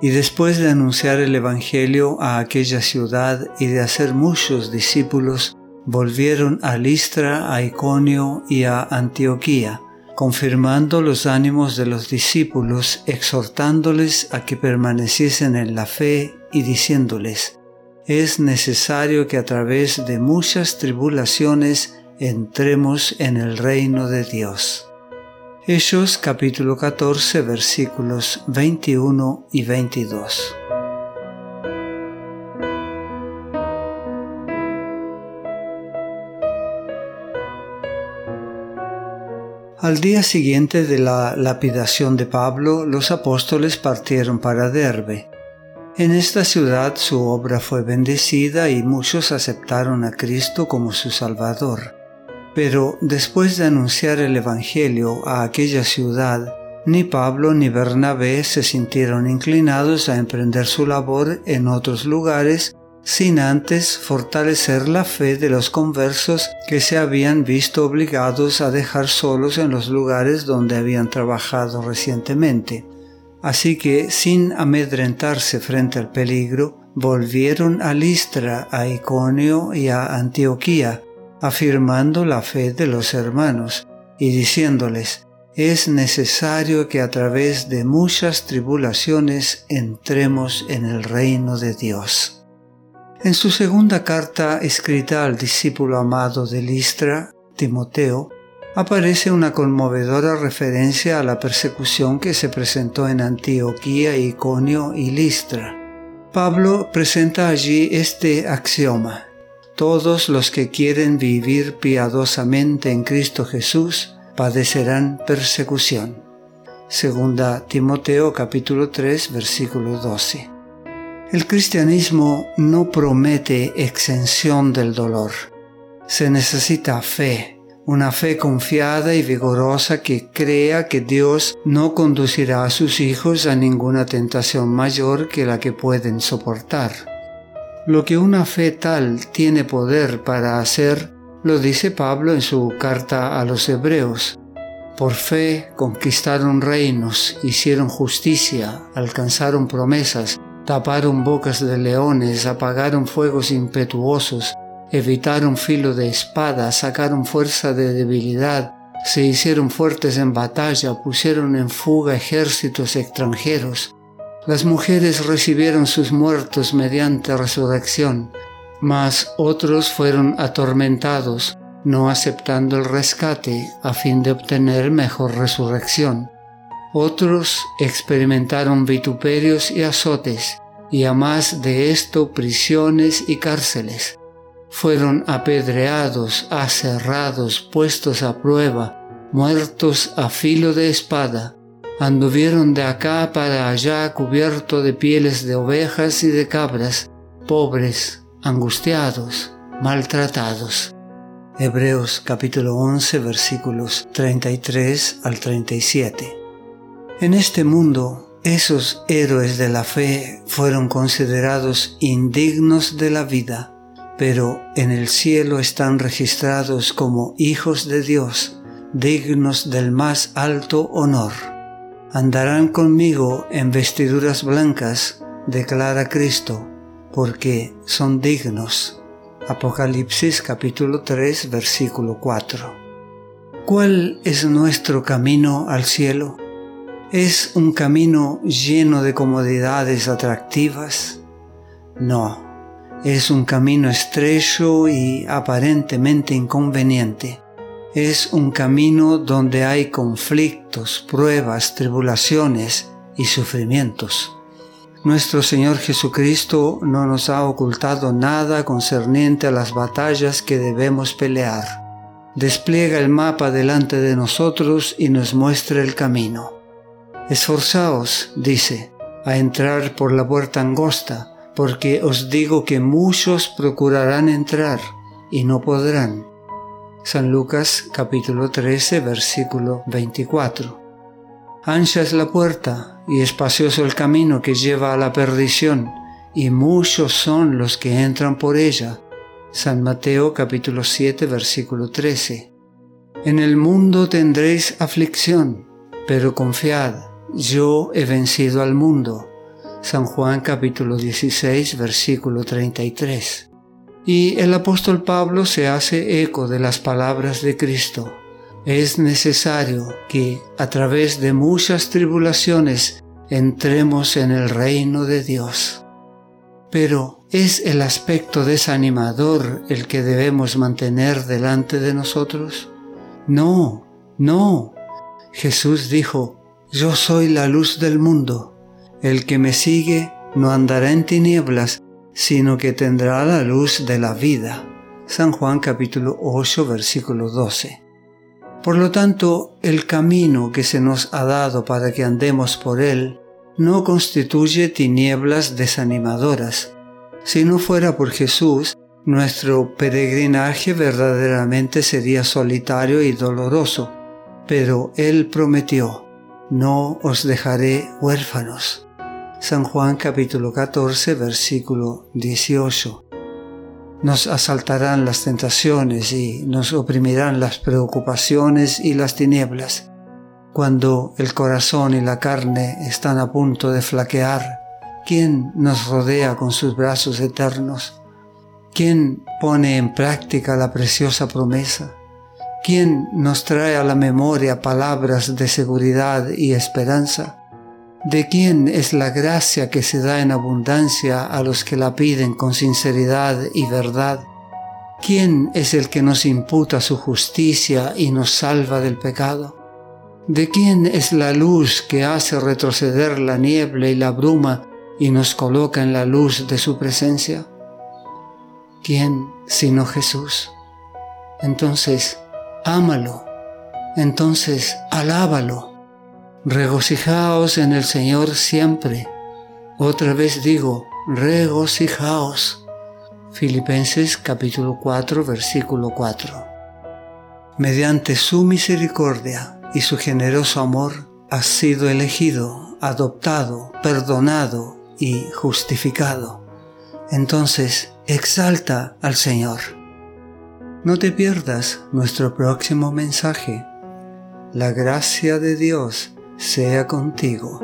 Y después de anunciar el Evangelio a aquella ciudad y de hacer muchos discípulos, volvieron a Listra, a Iconio y a Antioquía, confirmando los ánimos de los discípulos, exhortándoles a que permaneciesen en la fe y diciéndoles, es necesario que a través de muchas tribulaciones entremos en el reino de Dios. Hechos capítulo 14 versículos 21 y 22. Al día siguiente de la lapidación de Pablo, los apóstoles partieron para Derbe. En esta ciudad su obra fue bendecida y muchos aceptaron a Cristo como su Salvador. Pero después de anunciar el Evangelio a aquella ciudad, ni Pablo ni Bernabé se sintieron inclinados a emprender su labor en otros lugares sin antes fortalecer la fe de los conversos que se habían visto obligados a dejar solos en los lugares donde habían trabajado recientemente. Así que, sin amedrentarse frente al peligro, volvieron a Listra, a Iconio y a Antioquía, afirmando la fe de los hermanos y diciéndoles, es necesario que a través de muchas tribulaciones entremos en el reino de Dios. En su segunda carta escrita al discípulo amado de Listra, Timoteo, aparece una conmovedora referencia a la persecución que se presentó en Antioquía, Iconio y Listra. Pablo presenta allí este axioma. Todos los que quieren vivir piadosamente en Cristo Jesús padecerán persecución. Segunda Timoteo capítulo 3 versículo 12. El cristianismo no promete exención del dolor. Se necesita fe, una fe confiada y vigorosa que crea que Dios no conducirá a sus hijos a ninguna tentación mayor que la que pueden soportar. Lo que una fe tal tiene poder para hacer, lo dice Pablo en su carta a los Hebreos. Por fe conquistaron reinos, hicieron justicia, alcanzaron promesas, taparon bocas de leones, apagaron fuegos impetuosos, evitaron filo de espada, sacaron fuerza de debilidad, se hicieron fuertes en batalla, pusieron en fuga ejércitos extranjeros, las mujeres recibieron sus muertos mediante resurrección, mas otros fueron atormentados, no aceptando el rescate a fin de obtener mejor resurrección. Otros experimentaron vituperios y azotes, y a más de esto prisiones y cárceles. Fueron apedreados, aserrados, puestos a prueba, muertos a filo de espada anduvieron de acá para allá cubierto de pieles de ovejas y de cabras, pobres, angustiados, maltratados. Hebreos capítulo 11 versículos 33 al 37. En este mundo, esos héroes de la fe fueron considerados indignos de la vida, pero en el cielo están registrados como hijos de Dios, dignos del más alto honor andarán conmigo en vestiduras blancas, declara Cristo, porque son dignos. Apocalipsis capítulo 3 versículo 4. ¿Cuál es nuestro camino al cielo? ¿Es un camino lleno de comodidades atractivas? No, es un camino estrecho y aparentemente inconveniente es un camino donde hay conflictos, pruebas, tribulaciones y sufrimientos. Nuestro Señor Jesucristo no nos ha ocultado nada concerniente a las batallas que debemos pelear. Despliega el mapa delante de nosotros y nos muestra el camino. Esforzaos, dice, a entrar por la puerta angosta, porque os digo que muchos procurarán entrar y no podrán. San Lucas capítulo 13 versículo 24. Ancha es la puerta y espacioso el camino que lleva a la perdición, y muchos son los que entran por ella. San Mateo capítulo 7 versículo 13. En el mundo tendréis aflicción, pero confiad, yo he vencido al mundo. San Juan capítulo 16 versículo 33. Y el apóstol Pablo se hace eco de las palabras de Cristo. Es necesario que a través de muchas tribulaciones entremos en el reino de Dios. Pero ¿es el aspecto desanimador el que debemos mantener delante de nosotros? No, no. Jesús dijo, Yo soy la luz del mundo. El que me sigue no andará en tinieblas, sino que tendrá la luz de la vida. San Juan capítulo 8 versículo 12. Por lo tanto, el camino que se nos ha dado para que andemos por él no constituye tinieblas desanimadoras. Si no fuera por Jesús, nuestro peregrinaje verdaderamente sería solitario y doloroso, pero Él prometió, no os dejaré huérfanos. San Juan capítulo 14 versículo 18. Nos asaltarán las tentaciones y nos oprimirán las preocupaciones y las tinieblas. Cuando el corazón y la carne están a punto de flaquear, ¿quién nos rodea con sus brazos eternos? ¿Quién pone en práctica la preciosa promesa? ¿Quién nos trae a la memoria palabras de seguridad y esperanza? ¿De quién es la gracia que se da en abundancia a los que la piden con sinceridad y verdad? ¿Quién es el que nos imputa su justicia y nos salva del pecado? ¿De quién es la luz que hace retroceder la niebla y la bruma y nos coloca en la luz de su presencia? ¿Quién sino Jesús? Entonces, ámalo. Entonces, alábalo regocijaos en el Señor siempre. Otra vez digo, regocijaos. Filipenses capítulo 4 versículo 4. Mediante su misericordia y su generoso amor, has sido elegido, adoptado, perdonado y justificado. Entonces, exalta al Señor. No te pierdas nuestro próximo mensaje. La gracia de Dios sea contigo.